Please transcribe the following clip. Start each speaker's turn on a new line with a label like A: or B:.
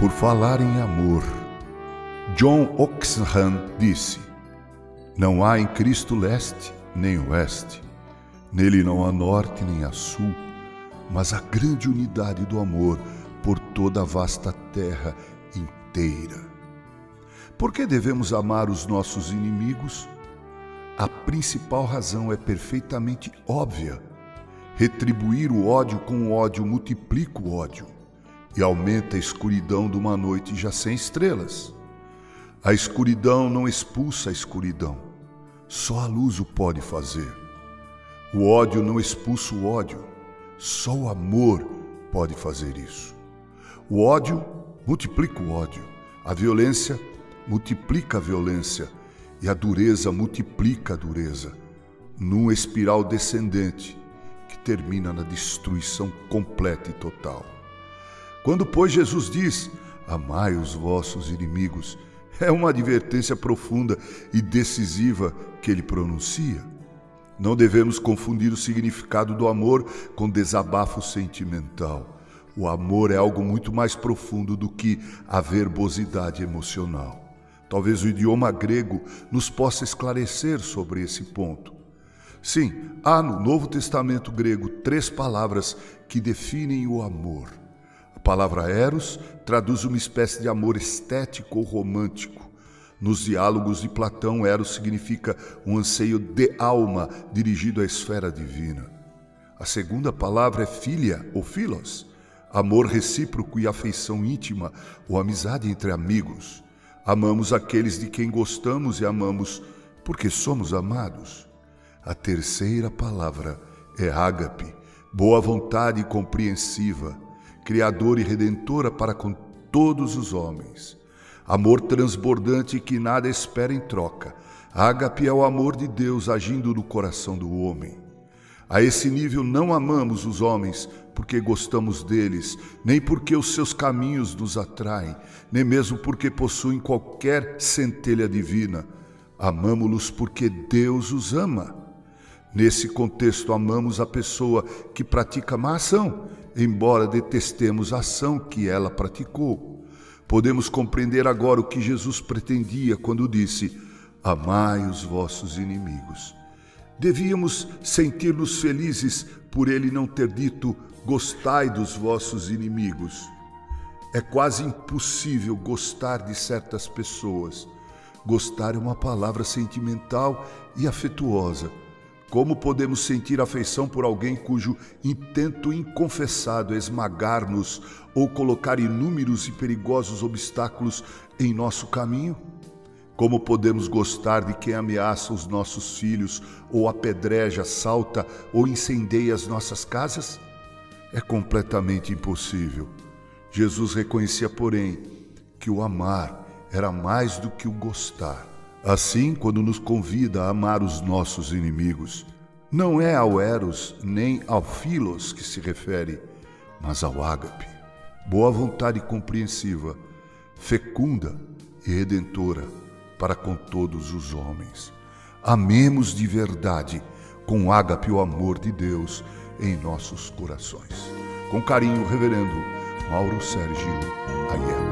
A: Por falar em amor, John Oxenham disse: Não há em Cristo leste nem oeste, nele não há norte nem há sul, mas a grande unidade do amor por toda a vasta terra inteira. Por que devemos amar os nossos inimigos? A principal razão é perfeitamente óbvia. Retribuir o ódio com o ódio multiplica o ódio e aumenta a escuridão de uma noite já sem estrelas. A escuridão não expulsa a escuridão, só a luz o pode fazer. O ódio não expulsa o ódio, só o amor pode fazer isso. O ódio multiplica o ódio, a violência multiplica a violência e a dureza multiplica a dureza, numa espiral descendente que termina na destruição completa e total. Quando, pois, Jesus diz: Amai os vossos inimigos, é uma advertência profunda e decisiva que ele pronuncia. Não devemos confundir o significado do amor com desabafo sentimental. O amor é algo muito mais profundo do que a verbosidade emocional. Talvez o idioma grego nos possa esclarecer sobre esse ponto. Sim, há no Novo Testamento grego três palavras que definem o amor. A palavra eros traduz uma espécie de amor estético ou romântico. Nos diálogos de Platão, eros significa um anseio de alma dirigido à esfera divina. A segunda palavra é filia ou filos, amor recíproco e afeição íntima ou amizade entre amigos. Amamos aqueles de quem gostamos e amamos porque somos amados. A terceira palavra é ágape, boa vontade compreensiva, criadora e redentora para com todos os homens. Amor transbordante que nada espera em troca. Ágape é o amor de Deus agindo no coração do homem. A esse nível não amamos os homens porque gostamos deles, nem porque os seus caminhos nos atraem, nem mesmo porque possuem qualquer centelha divina. Amamos-los porque Deus os ama. Nesse contexto, amamos a pessoa que pratica má ação, embora detestemos a ação que ela praticou. Podemos compreender agora o que Jesus pretendia quando disse: Amai os vossos inimigos. Devíamos sentir-nos felizes por ele não ter dito: Gostai dos vossos inimigos. É quase impossível gostar de certas pessoas. Gostar é uma palavra sentimental e afetuosa. Como podemos sentir afeição por alguém cujo intento inconfessado é esmagar-nos ou colocar inúmeros e perigosos obstáculos em nosso caminho? Como podemos gostar de quem ameaça os nossos filhos, ou apedreja, salta ou incendeia as nossas casas? É completamente impossível. Jesus reconhecia, porém, que o amar era mais do que o gostar. Assim, quando nos convida a amar os nossos inimigos, não é ao Eros nem ao Filos que se refere, mas ao ágape. Boa vontade compreensiva, fecunda e redentora para com todos os homens. Amemos de verdade, com ágape o amor de Deus em nossos corações. Com carinho, Reverendo Mauro Sérgio Aiello.